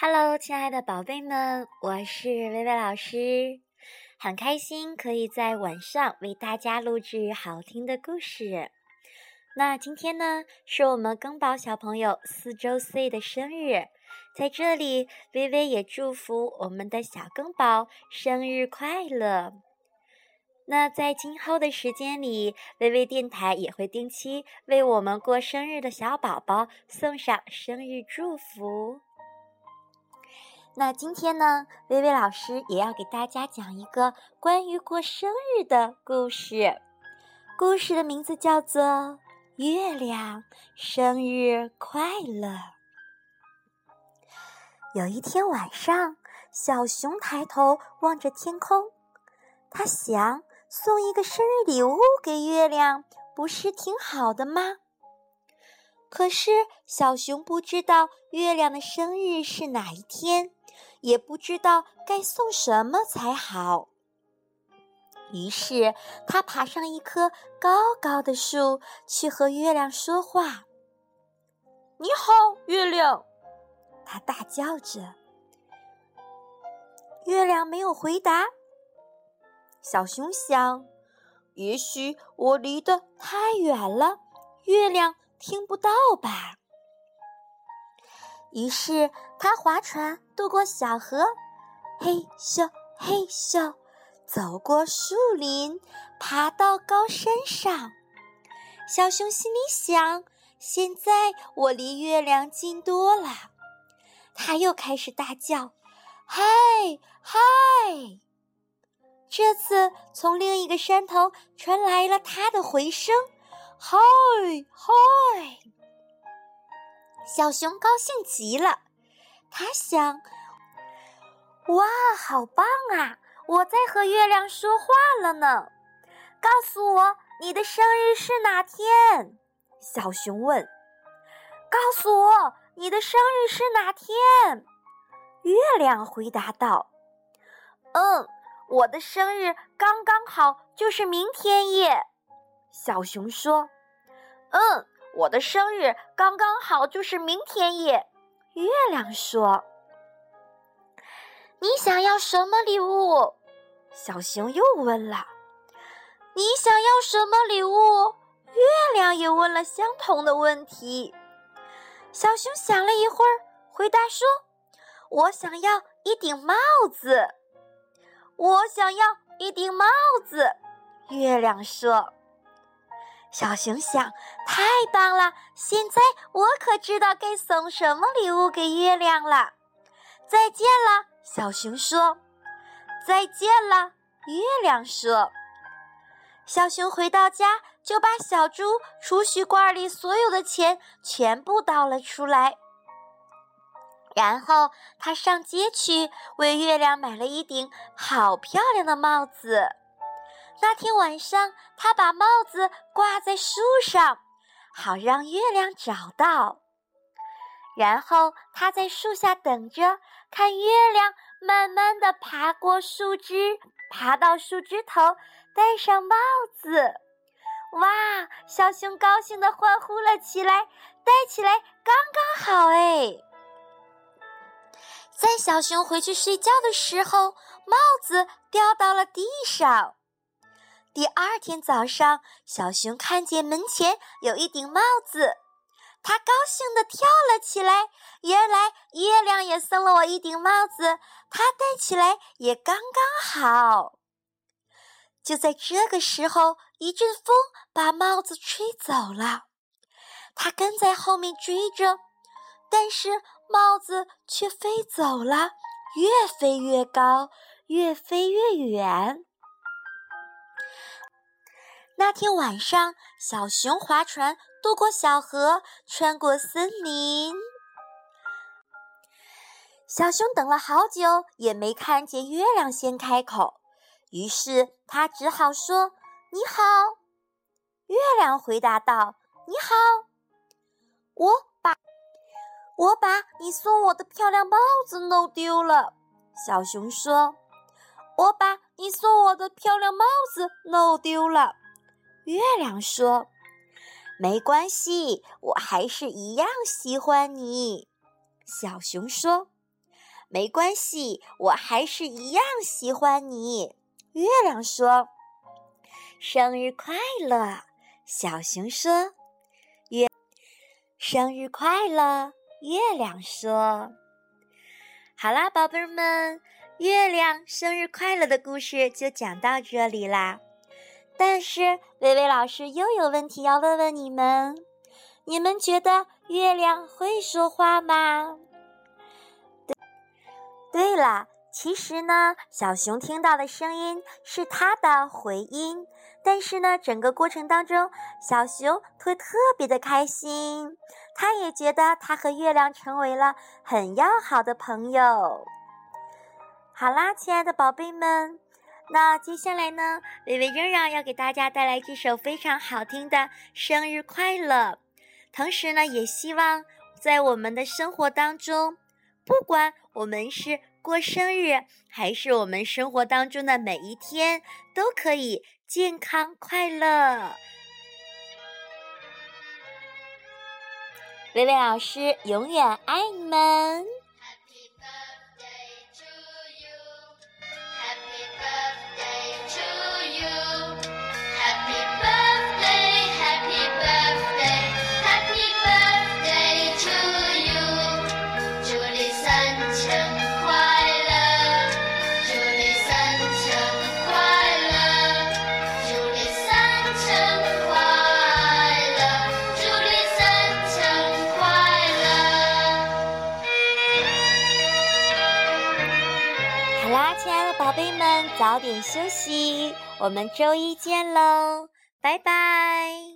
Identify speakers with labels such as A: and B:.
A: Hello，亲爱的宝贝们，我是薇薇老师，很开心可以在晚上为大家录制好听的故事。那今天呢，是我们更宝小朋友四周岁的生日，在这里，微微也祝福我们的小更宝生日快乐。那在今后的时间里，微微电台也会定期为我们过生日的小宝宝送上生日祝福。那今天呢，微微老师也要给大家讲一个关于过生日的故事。故事的名字叫做《月亮生日快乐》。有一天晚上，小熊抬头望着天空，他想送一个生日礼物给月亮，不是挺好的吗？可是小熊不知道月亮的生日是哪一天。也不知道该送什么才好，于是他爬上一棵高高的树，去和月亮说话。“你好，月亮！”他大叫着。月亮没有回答。小熊想，也许我离得太远了，月亮听不到吧。于是他划船渡过小河，嘿咻嘿咻，走过树林，爬到高山上。小熊心里想：现在我离月亮近多了。他又开始大叫：“嗨嗨！”这次从另一个山头传来了他的回声：“嗨嗨！”小熊高兴极了，他想：“哇，好棒啊！我在和月亮说话了呢。”告诉我你的生日是哪天？小熊问。“告诉我你的生日是哪天？”月亮回答道。“嗯，我的生日刚刚好就是明天耶。”小熊说。“嗯。”我的生日刚刚好，就是明天耶。月亮说：“你想要什么礼物？”小熊又问了：“你想要什么礼物？”月亮也问了相同的问题。小熊想了一会儿，回答说：“我想要一顶帽子。”我想要一顶帽子。月亮说。小熊想：“太棒了！现在我可知道该送什么礼物给月亮了。”再见了，小熊说。“再见了。”月亮说。小熊回到家，就把小猪储蓄罐里所有的钱全部倒了出来。然后他上街去为月亮买了一顶好漂亮的帽子。那天晚上，他把帽子挂在树上，好让月亮找到。然后他在树下等着，看月亮慢慢的爬过树枝，爬到树枝头，戴上帽子。哇！小熊高兴的欢呼了起来，戴起来刚刚好哎。在小熊回去睡觉的时候，帽子掉到了地上。第二天早上，小熊看见门前有一顶帽子，它高兴地跳了起来。原来月亮也送了我一顶帽子，它戴起来也刚刚好。就在这个时候，一阵风把帽子吹走了，它跟在后面追着，但是帽子却飞走了，越飞越高，越飞越远。那天晚上，小熊划船渡过小河，穿过森林。小熊等了好久，也没看见月亮先开口，于是他只好说：“你好。”月亮回答道：“你好，我把我把你送我的漂亮帽子弄丢了。”小熊说：“我把你送我的漂亮帽子弄丢了。”月亮说：“没关系，我还是一样喜欢你。”小熊说：“没关系，我还是一样喜欢你。”月亮说：“生日快乐！”小熊说：“月生日快乐！”月亮说：“好啦，宝贝儿们，月亮生日快乐的故事就讲到这里啦。但是，薇薇老师又有问题要问问你们：你们觉得月亮会说话吗？对，对了。其实呢，小熊听到的声音是它的回音，但是呢，整个过程当中，小熊会特别的开心，他也觉得他和月亮成为了很要好的朋友。好啦，亲爱的宝贝们，那接下来呢，微微仍然要给大家带来这首非常好听的《生日快乐》，同时呢，也希望在我们的生活当中，不管我们是。过生日，还是我们生活当中的每一天都可以健康快乐。薇薇老师永远爱你们。亲爱的宝贝们，早点休息，我们周一见喽，拜拜。